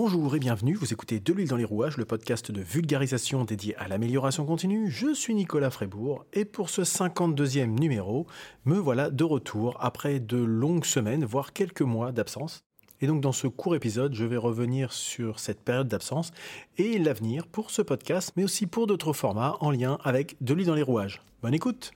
Bonjour et bienvenue, vous écoutez De l'huile dans les rouages, le podcast de vulgarisation dédié à l'amélioration continue. Je suis Nicolas Frébourg et pour ce 52e numéro, me voilà de retour après de longues semaines, voire quelques mois d'absence. Et donc dans ce court épisode, je vais revenir sur cette période d'absence et l'avenir pour ce podcast, mais aussi pour d'autres formats en lien avec De l'huile dans les rouages. Bonne écoute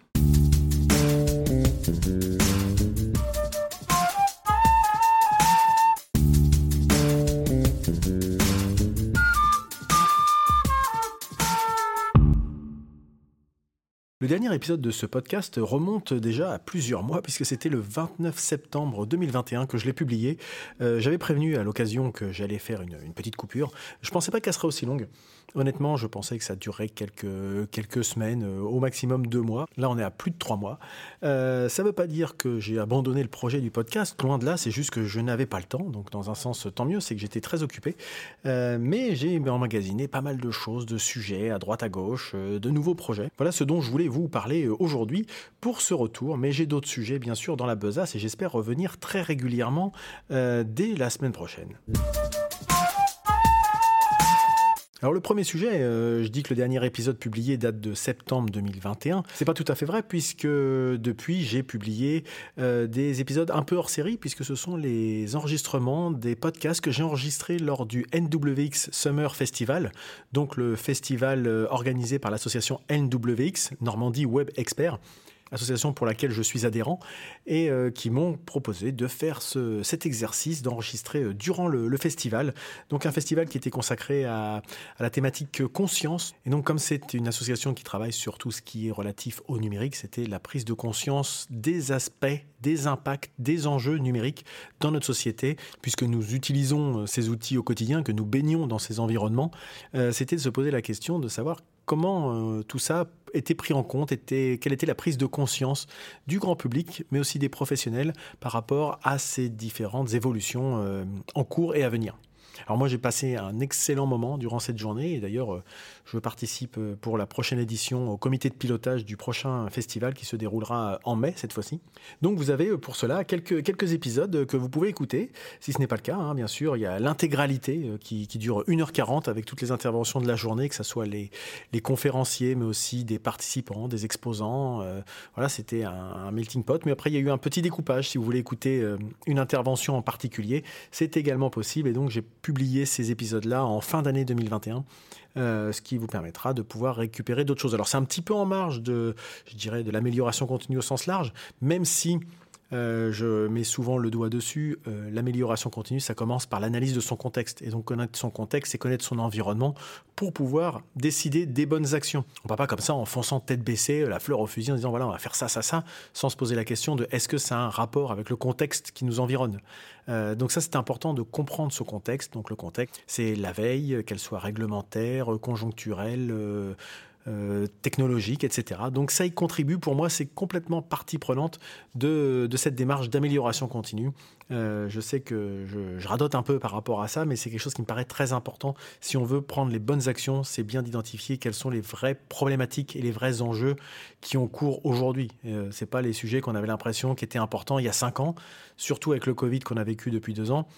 dernier épisode de ce podcast remonte déjà à plusieurs mois puisque c'était le 29 septembre 2021 que je l'ai publié. Euh, j'avais prévenu à l'occasion que j'allais faire une, petite coupure. Je pensais pas qu'elle serait aussi longue. Honnêtement, je pensais que ça durerait quelques, quelques semaines, euh, au maximum deux mois. Là, on est à plus de trois mois. Euh, ça ne veut pas dire que j'ai abandonné le projet du podcast. Loin de là, c'est juste que je n'avais pas le temps. Donc, dans un sens, tant mieux, c'est que j'étais très occupé. Euh, mais j'ai emmagasiné pas mal de choses, de sujets à droite, à gauche, de nouveaux projets. Voilà ce dont je voulais vous parler aujourd'hui pour ce retour. Mais j'ai d'autres sujets, bien sûr, dans la besace et j'espère revenir très régulièrement dès la semaine prochaine. Alors le premier sujet, euh, je dis que le dernier épisode publié date de septembre 2021. C'est pas tout à fait vrai puisque depuis j'ai publié euh, des épisodes un peu hors série puisque ce sont les enregistrements des podcasts que j'ai enregistrés lors du NWX Summer Festival, donc le festival euh, organisé par l'association NWX Normandie Web Expert association pour laquelle je suis adhérent, et euh, qui m'ont proposé de faire ce, cet exercice, d'enregistrer euh, durant le, festival. Donc un festival qui était consacré à, la thématique conscience. Et donc comme c'est une association qui travaille sur tout ce qui est relatif au numérique, c'était la prise de conscience des aspects, des impacts, des enjeux numériques dans notre société, puisque nous utilisons euh, ces outils au quotidien, que nous baignons dans ces environnements. c'était de se poser la question de savoir comment tout ça était pris en compte, était, quelle était la prise de conscience du grand public, mais aussi des professionnels par rapport à ces différentes évolutions euh, en cours et à venir. Alors moi j'ai passé un excellent moment durant cette journée et d'ailleurs euh, je participe euh, pour la prochaine édition au comité de pilotage du prochain festival qui se déroulera en mai cette fois-ci. Donc vous avez pour cela quelques, épisodes que vous pouvez écouter. Si ce n'est pas le cas, hein, bien sûr, il y a l'intégralité qui, dure 1h40 avec toutes les interventions de la journée, que ce soit les, conférenciers mais aussi des participants, des exposants. voilà, c'était un, melting pot. Mais après il y a eu un petit découpage si vous voulez écouter une intervention en particulier. C'est également possible et donc j'ai publier ces épisodes-là en fin d'année 2021. Euh, ce qui vous permettra de pouvoir récupérer d'autres choses. Alors c'est un petit peu en marge de, je dirais, de l'amélioration continue au sens large, même si euh, je mets souvent le doigt dessus. Euh, l'amélioration continue, ça commence par l'analyse de son contexte. Et donc connaître son contexte, c'est connaître son environnement pour pouvoir décider des bonnes actions. On ne va pas comme ça en fonçant tête baissée, la fleur au fusil, en disant voilà, on va faire ça, ça, ça, sans se poser la question de est-ce que ça a un rapport avec le contexte qui nous environne? Euh, donc ça, c'est important de comprendre ce contexte. Donc le contexte, c'est la veille, qu'elle soit réglementaire, conjoncturelle euh, technologique, etc. Donc ça y contribue. Pour moi, c'est complètement partie prenante de cette démarche d'amélioration continue. Euh, je sais que je, radote un peu par rapport à ça, mais c'est quelque chose qui me paraît très important. Si on veut prendre les bonnes actions, c'est bien d'identifier quelles sont les vraies problématiques et les vrais enjeux qui ont cours aujourd'hui. Euh, c'est pas les sujets qu'on avait l'impression qui étaient importants il y a cinq ans, surtout avec le Covid qu'on a vécu depuis deux ans.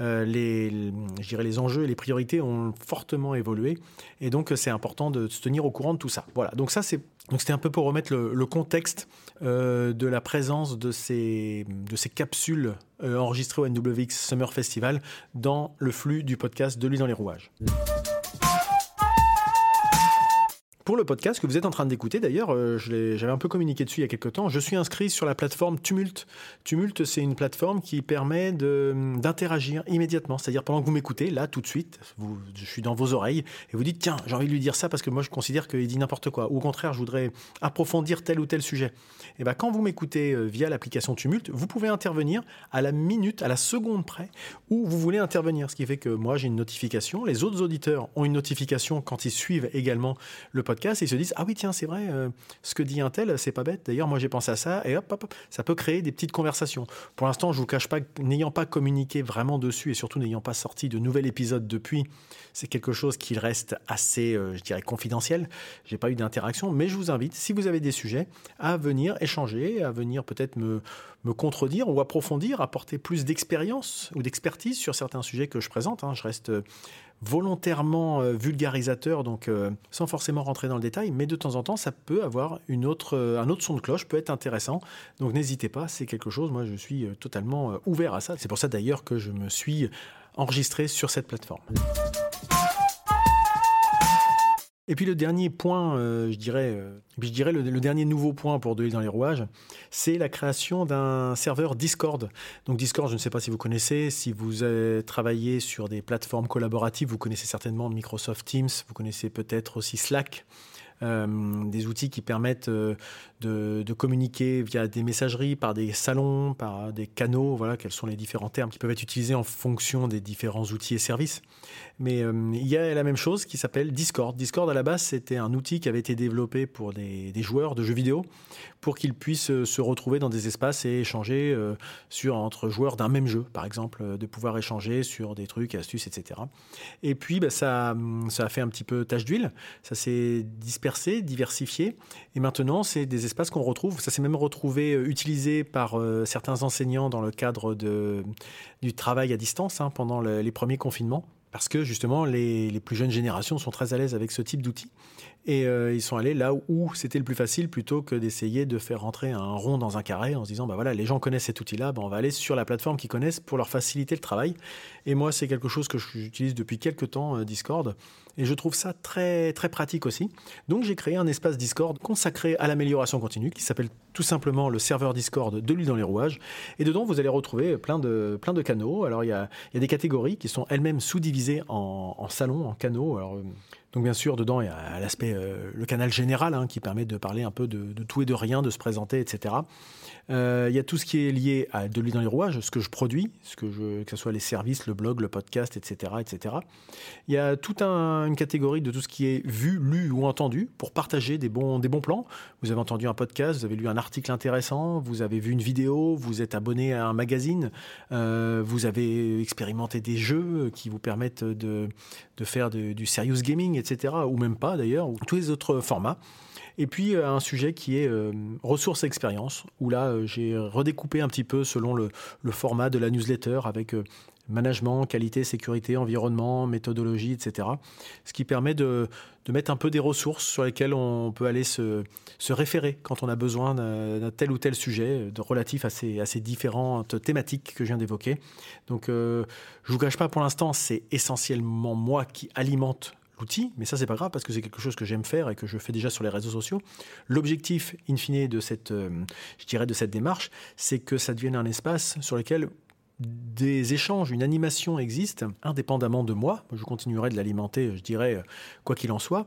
Euh, les, les enjeux et les priorités ont fortement évolué. Et donc, c'est important de se tenir au courant de tout ça. Voilà. Donc, ça, c'est. Donc, c'était un peu pour remettre le, contexte euh, de la présence de ces, de ces capsules euh, enregistrées au NWX Summer Festival dans le flux du podcast de lui dans les rouages. Pour le podcast que vous êtes en train d'écouter, d'ailleurs, euh, j'avais un peu communiqué dessus il y a quelques temps, je suis inscrit sur la plateforme Tumult. Tumult, c'est une plateforme qui permet d'interagir immédiatement. C'est-à-dire pendant que vous m'écoutez, là, tout de suite, je suis dans vos oreilles, et vous dites, tiens, j'ai envie de lui dire ça parce que moi, je considère qu'il dit n'importe quoi. Ou au contraire, je voudrais approfondir tel ou tel sujet. Et bien, quand vous m'écoutez euh, via l'application Tumult, vous pouvez intervenir à la minute, à la seconde près, où vous voulez intervenir. Ce qui fait que moi, j'ai une notification, les autres auditeurs ont une notification quand ils suivent également le podcast podcast et ils se disent ah oui tiens c'est vrai ce que dit un tel c'est pas bête d'ailleurs moi j'ai pensé à ça et hop, ça peut créer des petites conversations pour l'instant je vous cache pas n'ayant pas communiqué vraiment dessus et surtout n'ayant pas sorti de nouvel épisode depuis c'est quelque chose qui reste assez je dirais confidentiel j'ai pas eu d'interaction mais je vous invite si vous avez des sujets à venir échanger à venir peut-être me me contredire ou approfondir, apporter plus d'expérience ou d'expertise sur certains sujets que je présente. Hein. Je reste euh, volontairement euh, vulgarisateur, donc euh, sans forcément rentrer dans le détail, mais de temps en temps, ça peut avoir une autre, un autre son de cloche, peut être intéressant. Donc n'hésitez pas, c'est quelque chose, moi je suis totalement ouvert à ça. C'est pour ça d'ailleurs que je me suis enregistré sur cette plateforme. Et puis le dernier point, euh, je dirais, euh, je dirais le, dernier nouveau point pour De dans les rouages, c'est la création d'un serveur Discord. Donc Discord, je ne sais pas si vous connaissez, si vous avez travaillé sur des plateformes collaboratives, vous connaissez certainement Microsoft Teams, vous connaissez peut-être aussi Slack. Euh, des outils qui permettent de, de, communiquer via des messageries, par des salons, par des canaux, voilà, quels sont les différents termes qui peuvent être utilisés en fonction des différents outils et services. Mais euh, il y a la même chose qui s'appelle Discord. Discord, à la base, c'était un outil qui avait été développé pour des, joueurs de jeux vidéo pour qu'ils puissent euh, se retrouver dans des espaces et échanger euh, sur, entre joueurs d'un même jeu, par exemple, de pouvoir échanger sur des trucs, astuces, etc. Et puis, bah, ça a fait un petit peu tache d'huile. Ça s'est dispersé, diversifié. Et maintenant, c'est des espaces qu'on retrouve. Ça s'est même retrouvé utilisé par certains enseignants dans le cadre de, du travail à distance hein, pendant les premiers confinements parce que justement les, plus jeunes générations sont très à l'aise avec ce type d'outils et euh, ils sont allés là où c'était le plus facile plutôt que d'essayer de faire rentrer un rond dans un carré en se disant bah voilà les gens connaissent cet outil-là, bah, on va aller sur la plateforme qu'ils connaissent pour leur faciliter le travail. Et moi c'est quelque chose que j'utilise depuis quelques temps euh, Discord et je trouve ça très très pratique aussi. Donc j'ai créé un espace Discord consacré à l'amélioration continue qui s'appelle tout simplement le serveur Discord de l'huile dans les rouages et dedans vous allez retrouver plein de plein de canaux. Alors il y a, des catégories qui sont elles-mêmes sous-divisées en, salons, en canaux. Donc bien sûr, dedans, il y a l'aspect, euh, le canal général, hein, qui permet de parler un peu de, tout et de rien, de se présenter, etc. Euh, il y a tout ce qui est lié à de l'huile dans les rouages, ce que je produis, ce que, je, que ce soit les services, le blog, le podcast, etc. etc. Il y a toute une catégorie de tout ce qui est vu, lu ou entendu pour partager des bons, des bons plans. Vous avez entendu un podcast, vous avez lu un article intéressant, vous avez vu une vidéo, vous êtes abonné à un magazine, euh, vous avez expérimenté des jeux qui vous permettent de, de faire du serious gaming, etc. Ou même pas d'ailleurs, ou tous les autres formats. Et puis euh, un sujet qui est euh, ressources expérience, où là euh, j'ai redécoupé un petit peu selon le, format de la newsletter avec management, qualité, sécurité, environnement, méthodologie, etc. Ce qui permet de, mettre un peu des ressources sur lesquelles on peut aller se, référer quand on a besoin d'un tel ou tel sujet de relatif à ces, à ces différentes thématiques que je viens d'évoquer. Donc je ne vous cache pas pour l'instant, c'est essentiellement moi qui alimente mais ça c'est pas grave parce que c'est quelque chose que j'aime faire et que je fais déjà sur les réseaux sociaux. L'objectif, in fine, de cette, euh, je dirais, de cette démarche, c'est que ça devienne un espace sur lequel des échanges, une animation existe, indépendamment de moi. Je continuerai de l'alimenter, je dirais, euh, quoi qu'il en soit.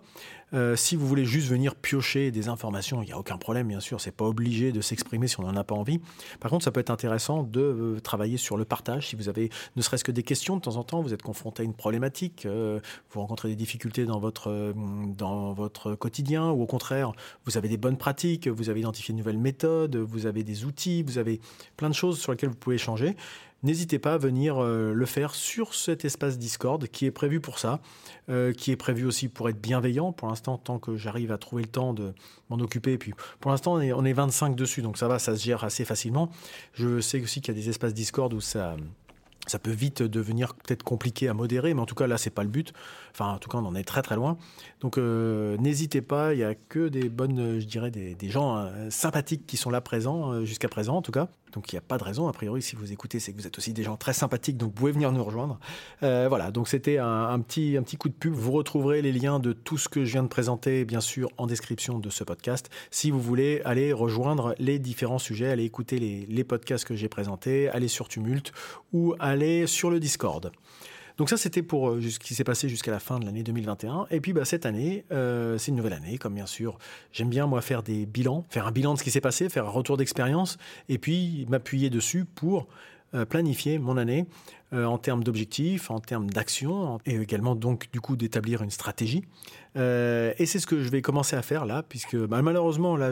Euh, si vous voulez juste venir piocher des informations, il n'y a aucun problème, bien sûr. C'est pas obligé de s'exprimer si on n'en a pas envie. Par contre, ça peut être intéressant de euh, travailler sur le partage. Si vous avez ne serait-ce que des questions de temps en temps, vous êtes confronté à une problématique, vous rencontrez des difficultés dans votre, dans votre quotidien, ou au contraire, vous avez des bonnes pratiques, vous avez identifié de nouvelles méthodes, vous avez des outils, vous avez plein de choses sur lesquelles vous pouvez échanger n'hésitez pas à venir euh, le faire sur cet espace Discord qui est prévu pour ça, euh, qui est prévu aussi pour être bienveillant. Pour l'instant, tant que j'arrive à trouver le temps de m'en occuper. Et puis, pour l'instant, on est, on est 25 dessus, donc ça va, ça se gère assez facilement. Je sais aussi qu'il y a des espaces Discord où ça ça peut vite devenir peut-être compliqué à modérer, mais en tout cas là c'est pas le but. Enfin en tout cas on en est très très loin. Donc euh, n'hésitez pas, il y a que des bonnes, je dirais des, gens sympathiques qui sont là présents jusqu'à présent en tout cas. Donc il n'y a pas de raison, a priori, si vous écoutez, c'est que vous êtes aussi des gens très sympathiques, donc vous pouvez venir nous rejoindre. Euh, voilà, donc c'était un, petit, un petit coup de pub. Vous retrouverez les liens de tout ce que je viens de présenter, bien sûr, en description de ce podcast. Si vous voulez aller rejoindre les différents sujets, aller écouter les, les podcasts que j'ai présentés, aller sur Tumult ou aller sur le Discord. Donc ça, c'était pour euh, ce qui s'est passé jusqu'à la fin de l'année 2021. Et puis bah, cette année, euh, c'est une nouvelle année, comme bien sûr, j'aime bien moi faire des bilans, faire un bilan de ce qui s'est passé, faire un retour d'expérience, et puis m'appuyer dessus pour euh, planifier mon année en termes d'objectifs, en termes d'actions, et également donc du coup d'établir une stratégie. Euh, et c'est ce que je vais commencer à faire là, puisque bah, malheureusement, là,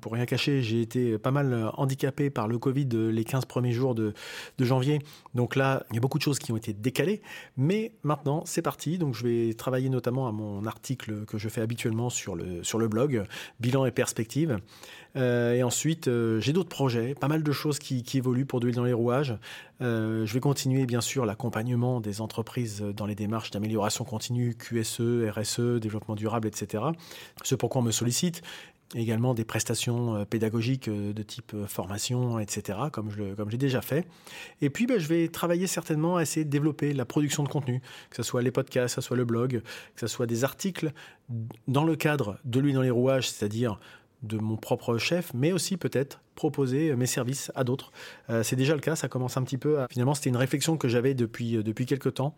pour rien cacher, j'ai été pas mal handicapé par le Covid les 15 premiers jours de, janvier. Donc là, il y a beaucoup de choses qui ont été décalées. Mais maintenant, c'est parti. Donc je vais travailler notamment à mon article que je fais habituellement sur le, sur le blog, Bilan et perspective. Euh, et ensuite, euh, j'ai d'autres projets, pas mal de choses qui, évoluent pour de dans les rouages. Je vais continuer bien sûr l'accompagnement des entreprises dans les démarches d'amélioration continue, QSE, RSE, développement durable, etc. Ce pourquoi on me sollicite également des prestations euh, pédagogiques euh, de type euh, formation, etc., comme j'ai déjà fait. Et puis, ben, je vais travailler certainement à essayer de développer la production de contenu, que ce soit les podcasts, que ce soit le blog, que ce soit des articles dans le cadre de lui dans les rouages, c'est-à-dire de mon propre chef, mais aussi peut-être proposer mes services à d'autres. c'est déjà le cas, ça commence un petit peu à... Finalement, c'était une réflexion que j'avais depuis, depuis quelques temps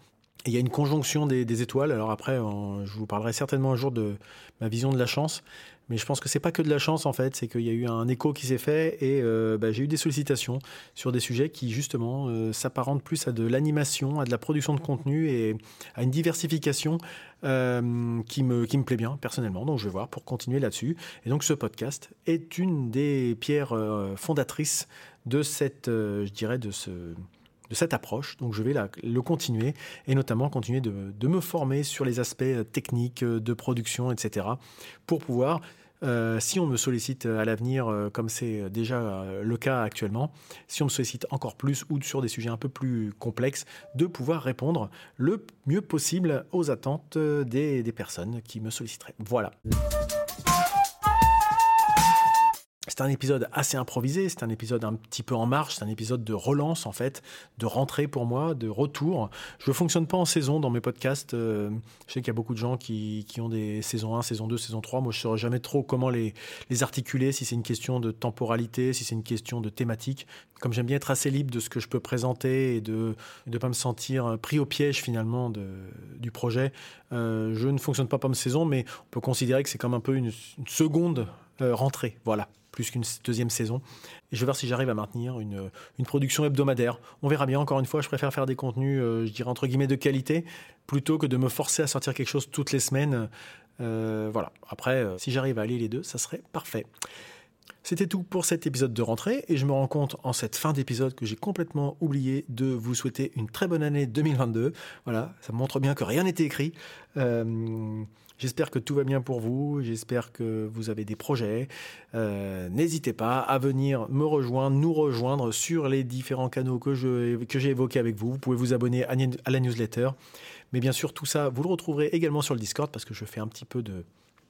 il y a une conjonction des, étoiles. Alors après, je vous parlerai certainement un jour de ma vision de la chance. Mais je pense que c'est pas que de la chance en fait, c'est qu'il y a eu un écho qui s'est fait et euh, bah, j'ai eu des sollicitations sur des sujets qui justement euh, s'apparentent plus à de l'animation, à de la production de contenu et à une diversification euh, qui, me, qui me plaît bien personnellement. Donc je vais voir pour continuer là-dessus. Et donc ce podcast est une des pierres fondatrices de cette, je dirais, de ce de cette approche. Donc je vais le continuer et notamment continuer de, me former sur les aspects euh, techniques euh, de production, etc. pour pouvoir euh, si on me sollicite à l'avenir, comme c'est déjà le cas actuellement, si on me sollicite encore plus ou sur des sujets un peu plus complexes, de pouvoir répondre le mieux possible aux attentes des personnes qui me solliciteraient. Voilà. C'est un épisode assez improvisé, c'est un épisode un petit peu en marche, c'est un épisode de relance en fait, de rentrée pour moi, de retour. Je ne fonctionne pas en saison dans mes podcasts. Euh, je sais qu'il y a beaucoup de gens qui, ont des saisons 1, saison 2, saison 3. Moi, je ne saurais jamais trop comment les, articuler, si c'est une question de temporalité, si c'est une question de thématique. Comme j'aime bien être assez libre de ce que je peux présenter et de ne pas me sentir pris au piège finalement du projet, euh, je ne fonctionne pas comme saison, mais on peut considérer que c'est comme un peu une, seconde euh, rentrée. Voilà plus qu'une deuxième saison. Et je vais voir si j'arrive à maintenir une, une, production hebdomadaire. On verra bien, encore une fois, je préfère faire des contenus, euh, je dirais entre guillemets, de qualité, plutôt que de me forcer à sortir quelque chose toutes les semaines. Euh, voilà, après, euh, si j'arrive à allier les deux, ça serait parfait. C'était tout pour cet épisode de rentrée et je me rends compte en cette fin d'épisode que j'ai complètement oublié de vous souhaiter une très bonne année 2022. Voilà, ça montre bien que rien n'était écrit. J'espère que tout va bien pour vous, j'espère que vous avez des projets. Euh, n'hésitez pas à venir me rejoindre, nous rejoindre sur les différents canaux que, j'ai évoqués avec vous. Vous pouvez vous abonner à, la newsletter. Mais bien sûr, tout ça, vous le retrouverez également sur le Discord parce que je fais un petit peu de,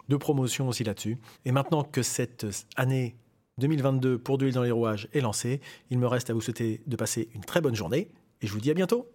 de promotion aussi là-dessus. Et maintenant que cette année 2022 pour de dans les rouages est lancé. Il me reste à vous souhaiter de passer une très bonne journée et je vous dis à bientôt.